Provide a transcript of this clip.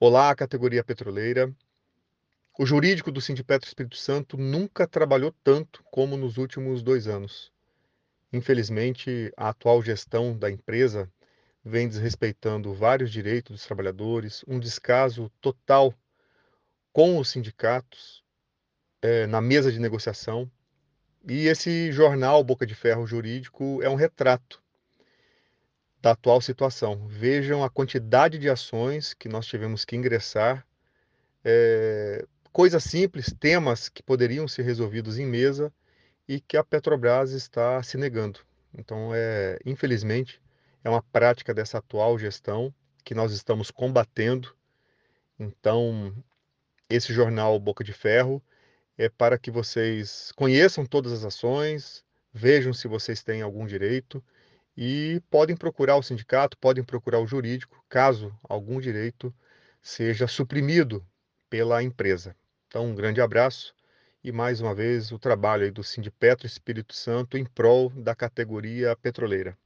Olá, categoria petroleira. O jurídico do Sindipetro Espírito Santo nunca trabalhou tanto como nos últimos dois anos. Infelizmente, a atual gestão da empresa vem desrespeitando vários direitos dos trabalhadores, um descaso total com os sindicatos é, na mesa de negociação. E esse jornal Boca de Ferro Jurídico é um retrato da atual situação. Vejam a quantidade de ações que nós tivemos que ingressar, é, coisas simples, temas que poderiam ser resolvidos em mesa e que a Petrobras está se negando. Então, é, infelizmente, é uma prática dessa atual gestão que nós estamos combatendo. Então, esse jornal Boca de Ferro é para que vocês conheçam todas as ações, vejam se vocês têm algum direito e podem procurar o sindicato, podem procurar o jurídico, caso algum direito seja suprimido pela empresa. Então, um grande abraço e mais uma vez o trabalho do Sindipetro Espírito Santo em prol da categoria petroleira.